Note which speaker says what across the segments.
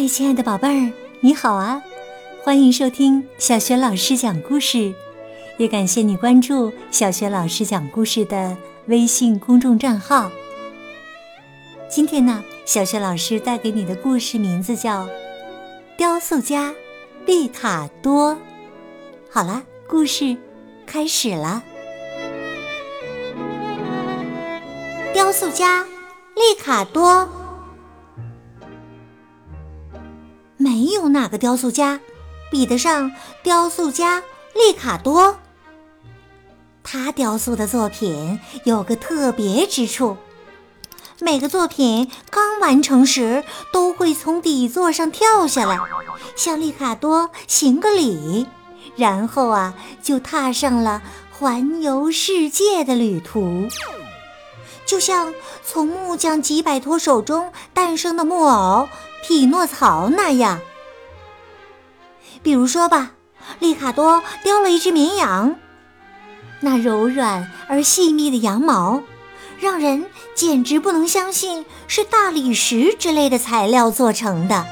Speaker 1: 嗨，亲爱的宝贝儿，你好啊！欢迎收听小雪老师讲故事，也感谢你关注小雪老师讲故事的微信公众账号。今天呢，小雪老师带给你的故事名字叫《雕塑家利卡多》。好了，故事开始了。雕塑家利卡多。有哪个雕塑家比得上雕塑家利卡多。他雕塑的作品有个特别之处，每个作品刚完成时都会从底座上跳下来，向利卡多行个礼，然后啊就踏上了环游世界的旅途，就像从木匠吉百托手中诞生的木偶。匹诺曹那样，比如说吧，利卡多雕了一只绵羊，那柔软而细密的羊毛，让人简直不能相信是大理石之类的材料做成的。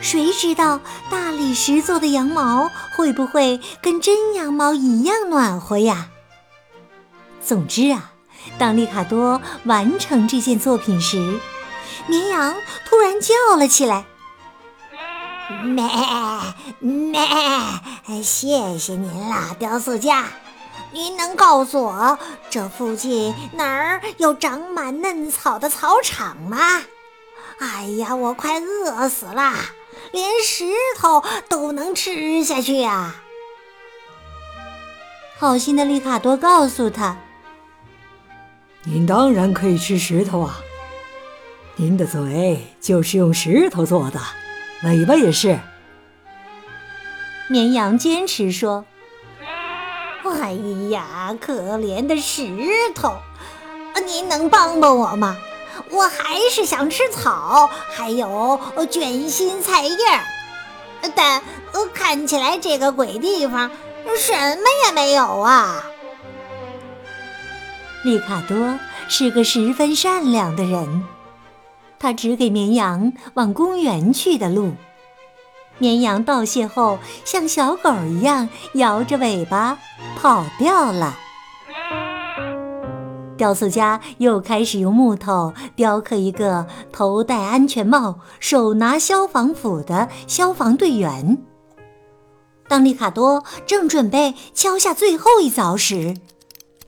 Speaker 1: 谁知道大理石做的羊毛会不会跟真羊毛一样暖和呀？总之啊，当利卡多完成这件作品时，绵羊突然叫了起来：“
Speaker 2: 咩咩！谢谢您了，雕塑家。您能告诉我这附近哪儿有长满嫩草的草场吗？哎呀，我快饿死了，连石头都能吃下去呀！”
Speaker 1: 好心的利卡多告诉他：“
Speaker 3: 您当然可以吃石头啊。”您的嘴就是用石头做的，尾巴也是。
Speaker 1: 绵羊坚持说：“
Speaker 2: 哎呀，可怜的石头，您能帮帮我吗？我还是想吃草，还有卷心菜叶儿，但看起来这个鬼地方什么也没有啊。”
Speaker 1: 利卡多是个十分善良的人。他指给绵羊往公园去的路，绵羊道谢后，像小狗一样摇着尾巴跑掉了。雕塑家又开始用木头雕刻一个头戴安全帽、手拿消防斧的消防队员。当利卡多正准备敲下最后一凿时，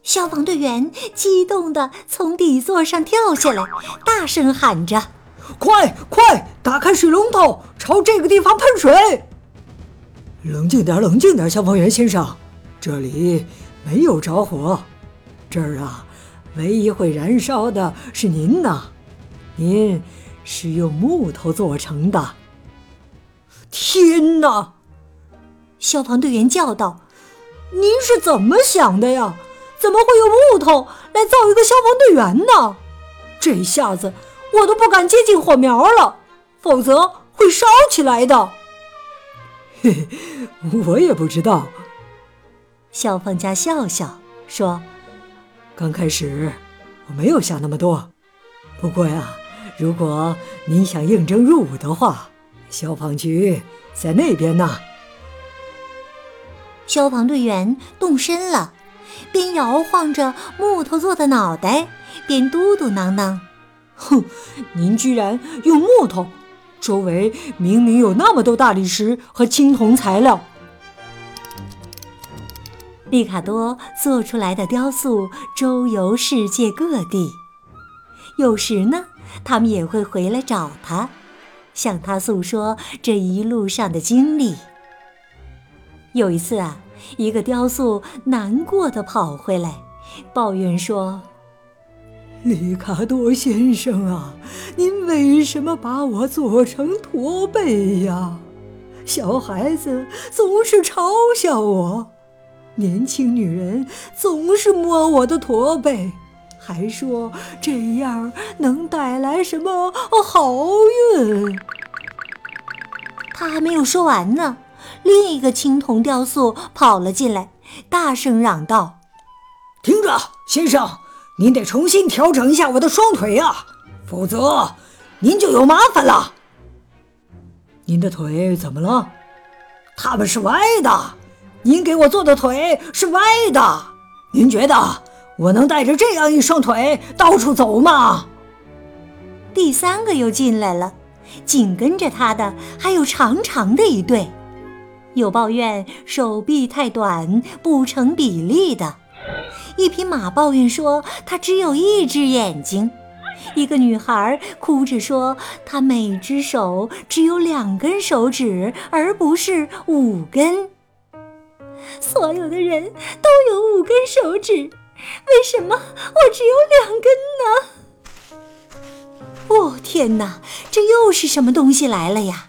Speaker 1: 消防队员激动地从底座上跳下来，大声喊着：“
Speaker 3: 快快，打开水龙头，朝这个地方喷水！”冷静点，冷静点，消防员先生，这里没有着火，这儿啊，唯一会燃烧的是您呐，您是用木头做成的。天哪！
Speaker 1: 消防队员叫道：“
Speaker 3: 您是怎么想的呀？”怎么会用木头来造一个消防队员呢？这下子我都不敢接近火苗了，否则会烧起来的。嘿嘿，我也不知道。
Speaker 1: 消防家笑笑说：“
Speaker 3: 刚开始我没有想那么多，不过呀，如果你想应征入伍的话，消防局在那边呢。”
Speaker 1: 消防队员动身了。边摇晃着木头做的脑袋，边嘟嘟囔囔：“
Speaker 3: 哼，您居然用木头！周围明明有那么多大理石和青铜材料。”
Speaker 1: 利卡多做出来的雕塑周游世界各地，有时呢，他们也会回来找他，向他诉说这一路上的经历。有一次啊。一个雕塑难过的跑回来，抱怨说：“
Speaker 3: 里卡多先生啊，您为什么把我做成驼背呀？小孩子总是嘲笑我，年轻女人总是摸我的驼背，还说这样能带来什么好运。”
Speaker 1: 他还没有说完呢。另一个青铜雕塑跑了进来，大声嚷道：“
Speaker 3: 听着，先生，您得重新调整一下我的双腿啊，否则您就有麻烦了。”您的腿怎么了？他们是歪的。您给我做的腿是歪的。您觉得我能带着这样一双腿到处走吗？
Speaker 1: 第三个又进来了，紧跟着他的还有长长的一对，有抱怨手臂太短不成比例的，一匹马抱怨说它只有一只眼睛，一个女孩哭着说她每只手只有两根手指，而不是五根。所有的人都有五根手指，为什么我只有两根呢？哦，天哪！这又是什么东西来了呀？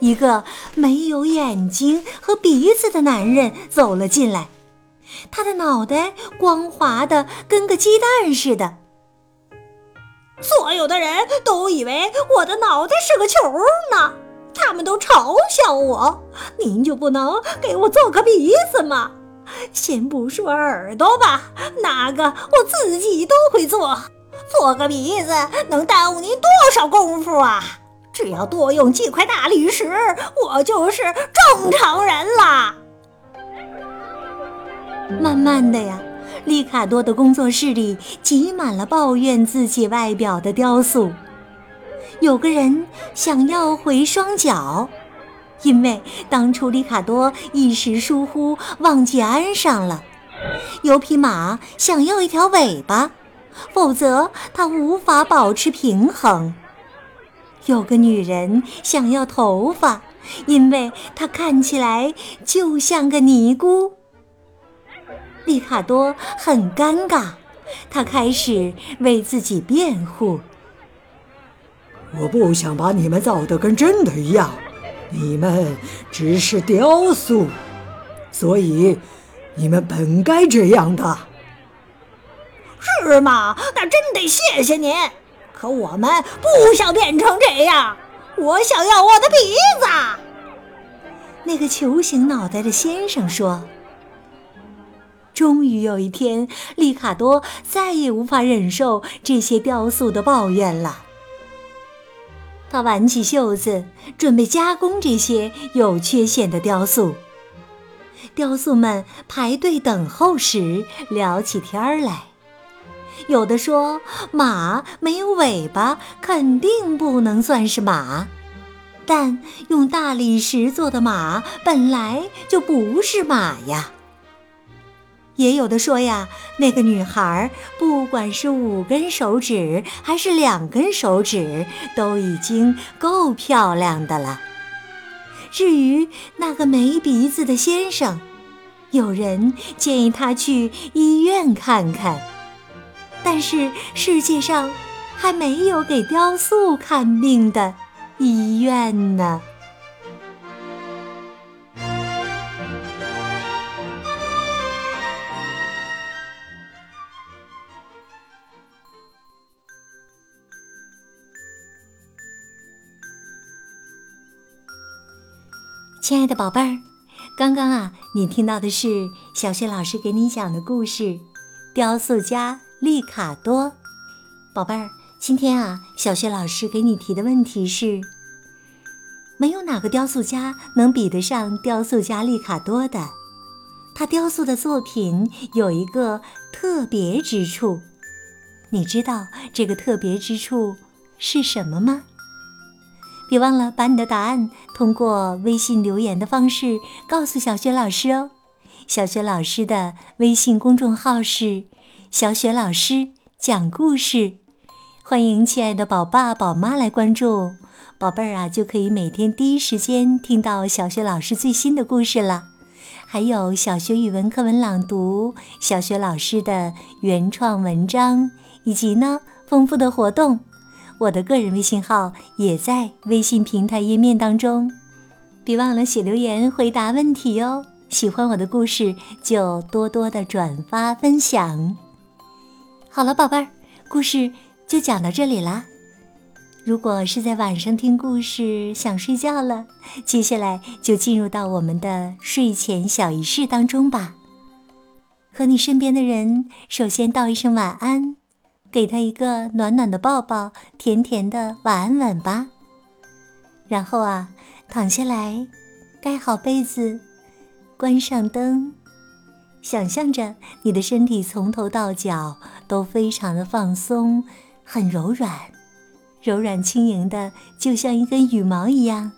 Speaker 1: 一个没有眼睛和鼻子的男人走了进来，他的脑袋光滑的跟个鸡蛋似的。
Speaker 2: 所有的人都以为我的脑袋是个球呢，他们都嘲笑我。您就不能给我做个鼻子吗？先不说耳朵吧，哪个我自己都会做。做个鼻子能耽误您多少功夫啊？只要多用几块大理石，我就是正常人啦。
Speaker 1: 慢慢的呀，利卡多的工作室里挤满了抱怨自己外表的雕塑。有个人想要回双脚，因为当初利卡多一时疏忽忘记安上了。有匹马想要一条尾巴。否则，他无法保持平衡。有个女人想要头发，因为她看起来就像个尼姑。利卡多很尴尬，他开始为自己辩护：“
Speaker 3: 我不想把你们造得跟真的一样，你们只是雕塑，所以你们本该这样的。”
Speaker 2: 是吗？那真得谢谢您。可我们不想变成这样，我想要我的鼻子。
Speaker 1: 那个球形脑袋的先生说：“终于有一天，利卡多再也无法忍受这些雕塑的抱怨了。他挽起袖子，准备加工这些有缺陷的雕塑。雕塑们排队等候时，聊起天来。”有的说马没有尾巴，肯定不能算是马。但用大理石做的马本来就不是马呀。也有的说呀，那个女孩不管是五根手指还是两根手指，都已经够漂亮的了。至于那个没鼻子的先生，有人建议他去医院看看。但是世界上还没有给雕塑看病的医院呢。亲爱的宝贝儿，刚刚啊，你听到的是小雪老师给你讲的故事《雕塑家》。利卡多，宝贝儿，今天啊，小雪老师给你提的问题是：没有哪个雕塑家能比得上雕塑家利卡多的。他雕塑的作品有一个特别之处，你知道这个特别之处是什么吗？别忘了把你的答案通过微信留言的方式告诉小雪老师哦。小雪老师的微信公众号是。小雪老师讲故事，欢迎亲爱的宝爸宝妈来关注，宝贝儿啊就可以每天第一时间听到小雪老师最新的故事了。还有小学语文课文朗读、小学老师的原创文章，以及呢丰富的活动。我的个人微信号也在微信平台页面当中，别忘了写留言回答问题哦。喜欢我的故事，就多多的转发分享。好了，宝贝儿，故事就讲到这里啦。如果是在晚上听故事想睡觉了，接下来就进入到我们的睡前小仪式当中吧。和你身边的人首先道一声晚安，给他一个暖暖的抱抱，甜甜的晚安吻吧。然后啊，躺下来，盖好被子，关上灯，想象着你的身体从头到脚都非常的放松，很柔软，柔软轻盈的，就像一根羽毛一样。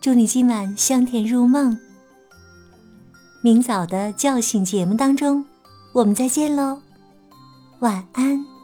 Speaker 1: 祝你今晚香甜入梦。明早的叫醒节目当中，我们再见喽，晚安。